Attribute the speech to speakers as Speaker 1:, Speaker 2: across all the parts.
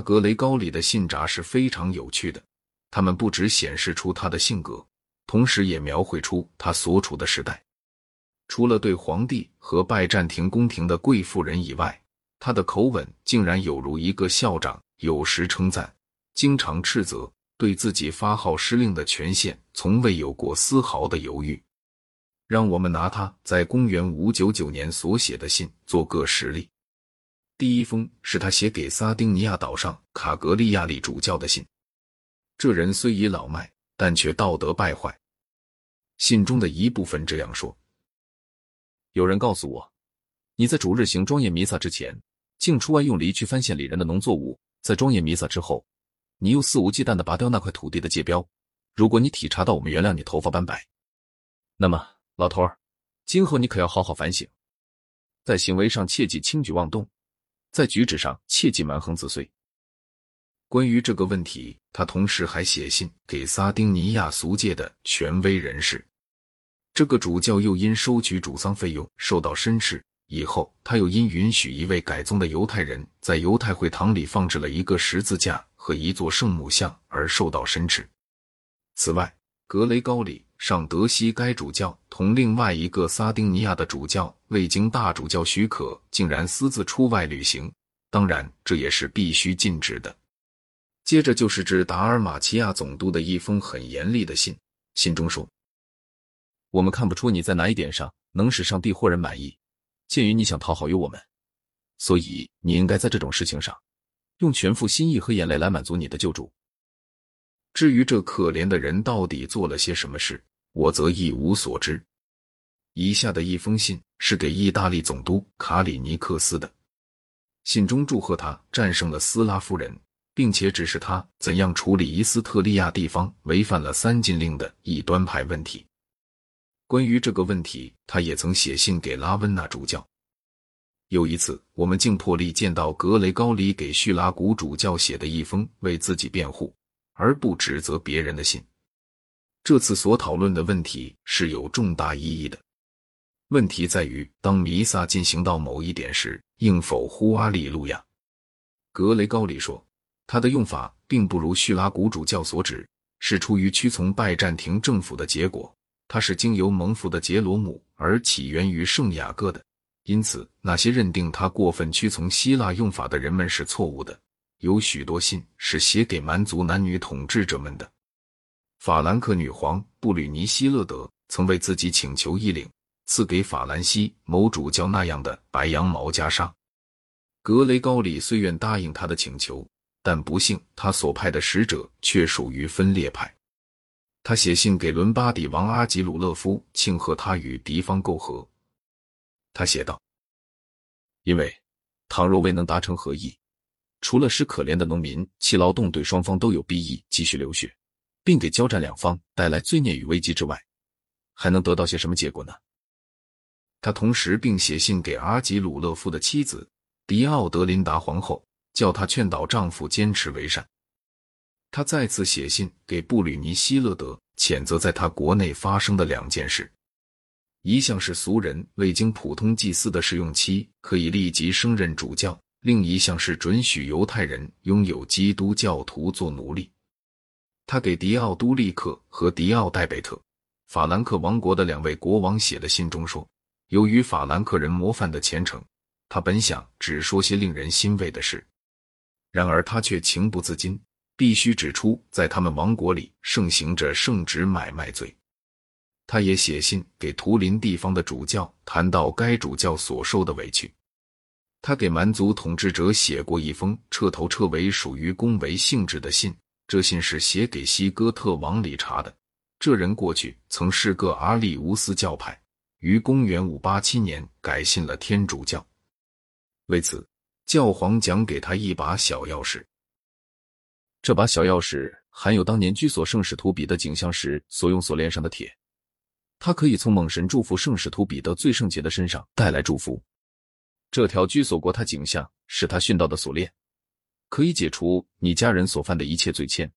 Speaker 1: 格雷高里的信札是非常有趣的，他们不只显示出他的性格，同时也描绘出他所处的时代。除了对皇帝和拜占庭宫廷的贵妇人以外，他的口吻竟然有如一个校长，有时称赞，经常斥责，对自己发号施令的权限从未有过丝毫的犹豫。让我们拿他在公元五九九年所写的信做个实例。第一封是他写给撒丁尼亚岛上卡格利亚里主教的信。这人虽已老迈，但却道德败坏。信中的一部分这样说：“
Speaker 2: 有人告诉我，你在主日行庄严弥撒之前，竟出外用犁去翻县里人的农作物；在庄严弥撒之后，你又肆无忌惮的拔掉那块土地的界标。如果你体察到我们原谅你头发斑白，那么，老头儿，今后你可要好好反省，在行为上切忌轻举妄动。”在举止上切忌蛮横自遂。
Speaker 1: 关于这个问题，他同时还写信给撒丁尼亚俗界的权威人士。这个主教又因收取主丧费用受到申斥，以后他又因允许一位改宗的犹太人在犹太会堂里放置了一个十字架和一座圣母像而受到申斥。此外，格雷高里上德西该主教同另外一个撒丁尼亚的主教未经大主教许可，竟然私自出外旅行。当然，这也是必须禁止的。接着就是致达尔马齐亚总督的一封很严厉的信，信中说：“
Speaker 2: 我们看不出你在哪一点上能使上帝或人满意。鉴于你想讨好于我们，所以你应该在这种事情上用全副心意和眼泪来满足你的救主。”
Speaker 1: 至于这可怜的人到底做了些什么事，我则一无所知。以下的一封信是给意大利总督卡里尼克斯的，信中祝贺他战胜了斯拉夫人，并且指示他怎样处理伊斯特利亚地方违反了三禁令的异端派问题。关于这个问题，他也曾写信给拉温纳主教。有一次，我们竟破例见到格雷高里给叙拉古主教写的一封为自己辩护。而不指责别人的信。这次所讨论的问题是有重大意义的。问题在于，当弥撒进行到某一点时，应否呼阿利路亚？格雷高里说，他的用法并不如叙拉古主教所指，是出于屈从拜占庭政府的结果。他是经由蒙福的杰罗姆而起源于圣雅各的，因此那些认定他过分屈从希腊用法的人们是错误的。有许多信是写给蛮族男女统治者们的。法兰克女皇布吕尼希勒德曾为自己请求一领赐给法兰西某主教那样的白羊毛袈裟。格雷高里虽愿答应他的请求，但不幸他所派的使者却属于分裂派。他写信给伦巴底王阿吉鲁勒夫，庆贺他与敌方媾和。他写道：“
Speaker 2: 因为倘若未能达成和议。”除了使可怜的农民弃劳动对双方都有裨益，继续流血，并给交战两方带来罪孽与危机之外，还能得到些什么结果呢？
Speaker 1: 他同时并写信给阿吉鲁勒夫的妻子迪奥德琳达皇后，叫她劝导丈夫坚持为善。他再次写信给布吕尼希勒德，谴责在他国内发生的两件事：一项是俗人未经普通祭祀的试用期可以立即升任主教。另一项是准许犹太人拥有基督教徒做奴隶。他给迪奥都利克和迪奥戴贝特，法兰克王国的两位国王写的信中说，由于法兰克人模范的虔诚，他本想只说些令人欣慰的事，然而他却情不自禁，必须指出在他们王国里盛行着圣旨买卖罪。他也写信给图林地方的主教，谈到该主教所受的委屈。他给蛮族统治者写过一封彻头彻尾属于恭维性质的信，这信是写给西哥特王理查的。这人过去曾是个阿里乌斯教派，于公元五八七年改信了天主教。为此，教皇奖给他一把小钥匙。
Speaker 2: 这把小钥匙含有当年居所圣使徒彼得景象时所用锁链上的铁，它可以从猛神祝福圣使徒彼得最圣洁的身上带来祝福。这条居所国他景象是他殉道的锁链，可以解除你家人所犯的一切罪愆。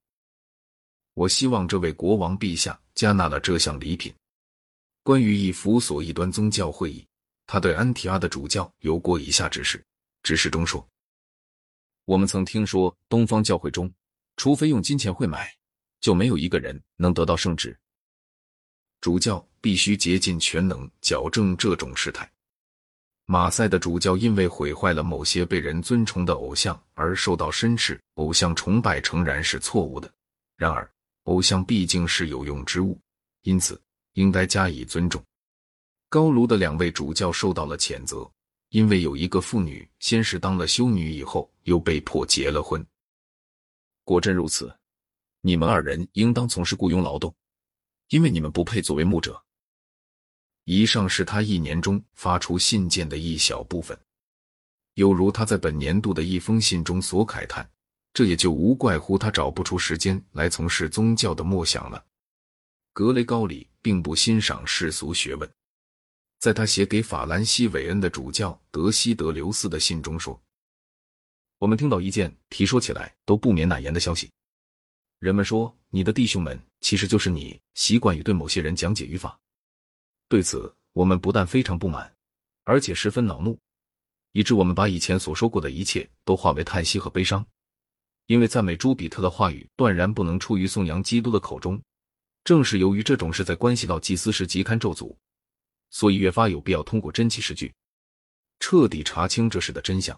Speaker 1: 我希望这位国王陛下加纳了这项礼品。关于以弗所异端宗教会议，他对安提阿的主教有过以下指示。指示中说：
Speaker 2: 我们曾听说东方教会中，除非用金钱会买，就没有一个人能得到圣旨。
Speaker 1: 主教必须竭尽全能矫正这种事态。马赛的主教因为毁坏了某些被人尊崇的偶像而受到申斥，偶像崇拜诚然是错误的。然而，偶像毕竟是有用之物，因此应该加以尊重。高卢的两位主教受到了谴责，因为有一个妇女先是当了修女，以后又被迫结了婚。
Speaker 2: 果真如此，你们二人应当从事雇佣劳动，因为你们不配作为牧者。
Speaker 1: 以上是他一年中发出信件的一小部分，有如他在本年度的一封信中所慨叹。这也就无怪乎他找不出时间来从事宗教的默想了。格雷高里并不欣赏世俗学问，在他写给法兰西韦恩的主教德西德留斯的信中说：“
Speaker 2: 我们听到一件提说起来都不免难言的消息，人们说你的弟兄们其实就是你，习惯于对某些人讲解语法。对此，我们不但非常不满，而且十分恼怒，以致我们把以前所说过的一切都化为叹息和悲伤。”因为赞美朱比特的话语断然不能出于颂扬基督的口中，正是由于这种事在关系到祭司时极堪咒诅，所以越发有必要通过真奇实据，彻底查清这事的真相。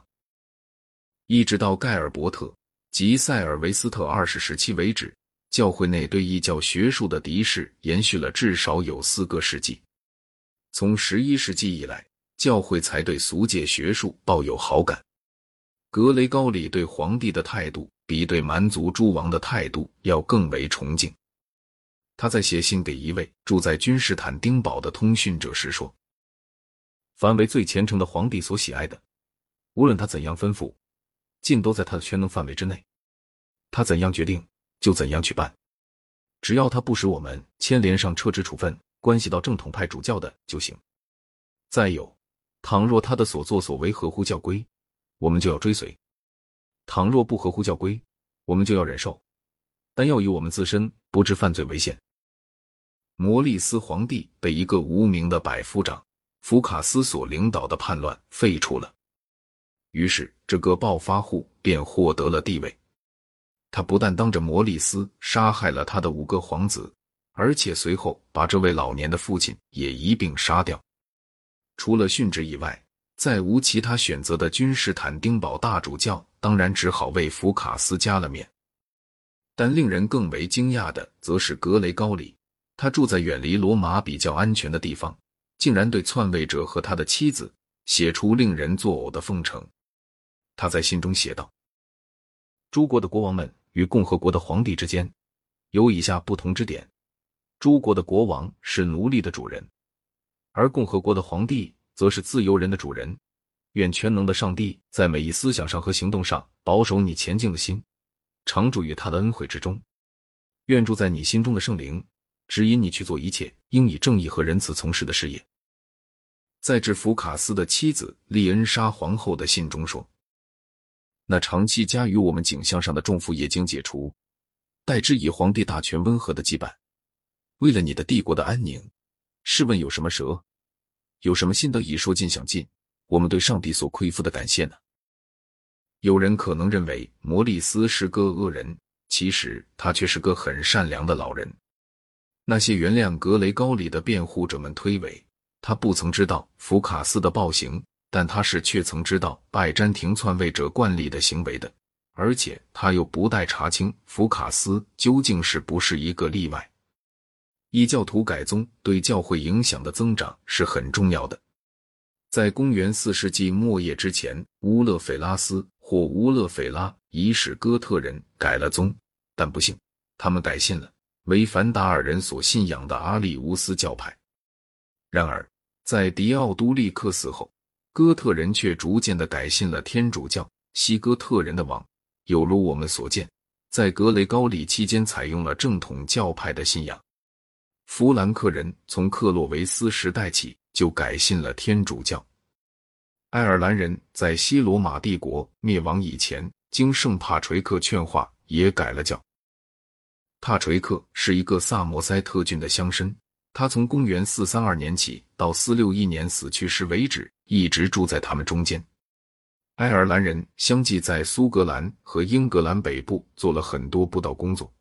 Speaker 1: 一直到盖尔伯特及塞尔维斯特二世时期为止，教会内对异教学术的敌视延续了至少有四个世纪。从十一世纪以来，教会才对俗界学术抱有好感。格雷高里对皇帝的态度。比对蛮族诸王的态度要更为崇敬。他在写信给一位住在君士坦丁堡的通讯者时说：“
Speaker 2: 凡为最虔诚的皇帝所喜爱的，无论他怎样吩咐，尽都在他的全能范围之内。他怎样决定，就怎样去办。只要他不使我们牵连上撤职处分关系到正统派主教的就行。再有，倘若他的所作所为合乎教规，我们就要追随。”倘若不合乎教规，我们就要忍受，但要以我们自身不致犯罪为限。
Speaker 1: 摩利斯皇帝被一个无名的百夫长福卡斯所领导的叛乱废除了，于是这个暴发户便获得了地位。他不但当着摩利斯杀害了他的五个皇子，而且随后把这位老年的父亲也一并杀掉。除了殉职以外，再无其他选择的君士坦丁堡大主教，当然只好为福卡斯加了冕。但令人更为惊讶的，则是格雷高里，他住在远离罗马比较安全的地方，竟然对篡位者和他的妻子写出令人作呕的奉承。他在信中写道：“
Speaker 2: 诸国的国王们与共和国的皇帝之间有以下不同之点：诸国的国王是奴隶的主人，而共和国的皇帝。”则是自由人的主人。愿全能的上帝在每一思想上和行动上保守你前进的心，常住于他的恩惠之中。愿住在你心中的圣灵指引你去做一切应以正义和仁慈从事的事业。
Speaker 1: 在致福卡斯的妻子利恩莎皇后的信中说：“
Speaker 2: 那长期加于我们景象上的重负也经解除，代之以皇帝大权温和的羁绊。为了你的帝国的安宁，试问有什么蛇？”有什么心得已说尽想尽，我们对上帝所亏负的感谢呢？
Speaker 1: 有人可能认为摩利斯是个恶人，其实他却是个很善良的老人。那些原谅格雷高里的辩护者们推诿，他不曾知道福卡斯的暴行，但他是却曾知道拜占庭篡位者惯例的行为的，而且他又不待查清福卡斯究竟是不是一个例外。异教徒改宗对教会影响的增长是很重要的。在公元四世纪末叶之前，乌勒斐拉斯或乌勒斐拉已使哥特人改了宗，但不幸，他们改信了为凡达尔人所信仰的阿里乌斯教派。然而，在迪奥都利克死后，哥特人却逐渐的改信了天主教。西哥特人的王，有如我们所见，在格雷高里期间采用了正统教派的信仰。弗兰克人从克洛维斯时代起就改信了天主教。爱尔兰人在西罗马帝国灭亡以前，经圣帕垂克劝化，也改了教。帕垂克是一个萨摩塞特郡的乡绅，他从公元四三二年起到四六一年死去时为止，一直住在他们中间。爱尔兰人相继在苏格兰和英格兰北部做了很多布道工作，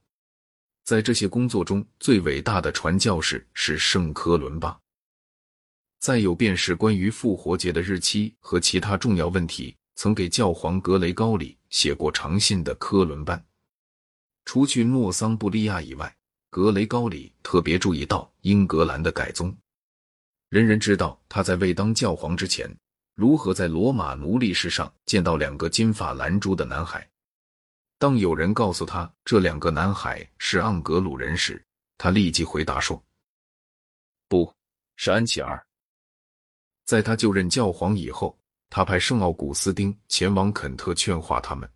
Speaker 1: 在这些工作中，最伟大的传教士是圣科伦巴。再有便是关于复活节的日期和其他重要问题，曾给教皇格雷高里写过长信的科伦班。除去诺桑布利亚以外，格雷高里特别注意到英格兰的改宗。人人知道他在未当教皇之前。如何在罗马奴隶市上见到两个金发蓝珠的男孩？当有人告诉他这两个男孩是盎格鲁人时，他立即回答说：“
Speaker 2: 不是安琪儿。”
Speaker 1: 在他就任教皇以后，他派圣奥古斯丁前往肯特劝化他们。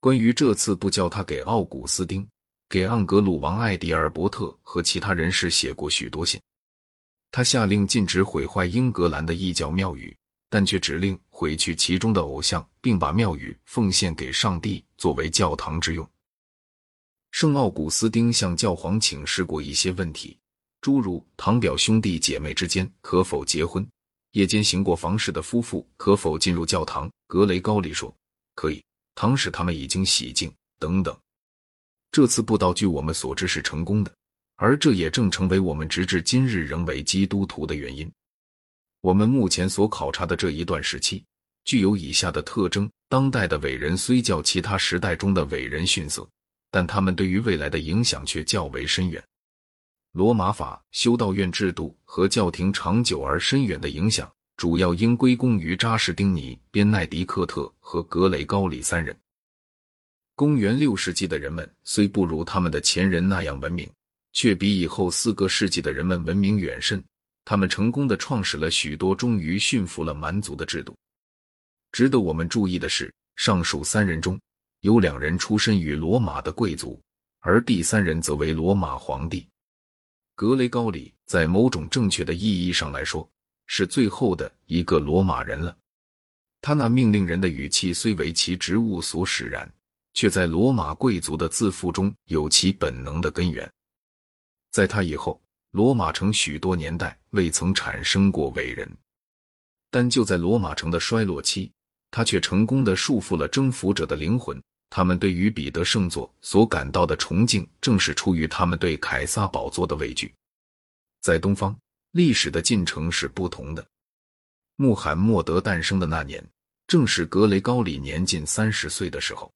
Speaker 1: 关于这次不叫他给奥古斯丁，给盎格鲁王艾迪尔伯特和其他人士写过许多信。他下令禁止毁坏英格兰的异教庙宇。但却指令毁去其中的偶像，并把庙宇奉献给上帝作为教堂之用。圣奥古斯丁向教皇请示过一些问题，诸如堂表兄弟姐妹之间可否结婚，夜间行过房事的夫妇可否进入教堂。格雷高利说可以，倘使他们已经洗净等等。这次布道据我们所知是成功的，而这也正成为我们直至今日仍为基督徒的原因。我们目前所考察的这一段时期具有以下的特征：当代的伟人虽较其他时代中的伟人逊色，但他们对于未来的影响却较为深远。罗马法修道院制度和教廷长久而深远的影响，主要应归功于扎什丁尼、边奈迪克特和格雷高里三人。公元六世纪的人们虽不如他们的前人那样文明，却比以后四个世纪的人们文明远甚。他们成功的创始了许多终于驯服了蛮族的制度。值得我们注意的是，上述三人中有两人出身于罗马的贵族，而第三人则为罗马皇帝。格雷高里在某种正确的意义上来说，是最后的一个罗马人了。他那命令人的语气虽为其职务所使然，却在罗马贵族的自负中有其本能的根源。在他以后。罗马城许多年代未曾产生过伟人，但就在罗马城的衰落期，他却成功的束缚了征服者的灵魂。他们对于彼得圣座所感到的崇敬，正是出于他们对凯撒宝座的畏惧。在东方，历史的进程是不同的。穆罕默德诞生的那年，正是格雷高里年近三十岁的时候。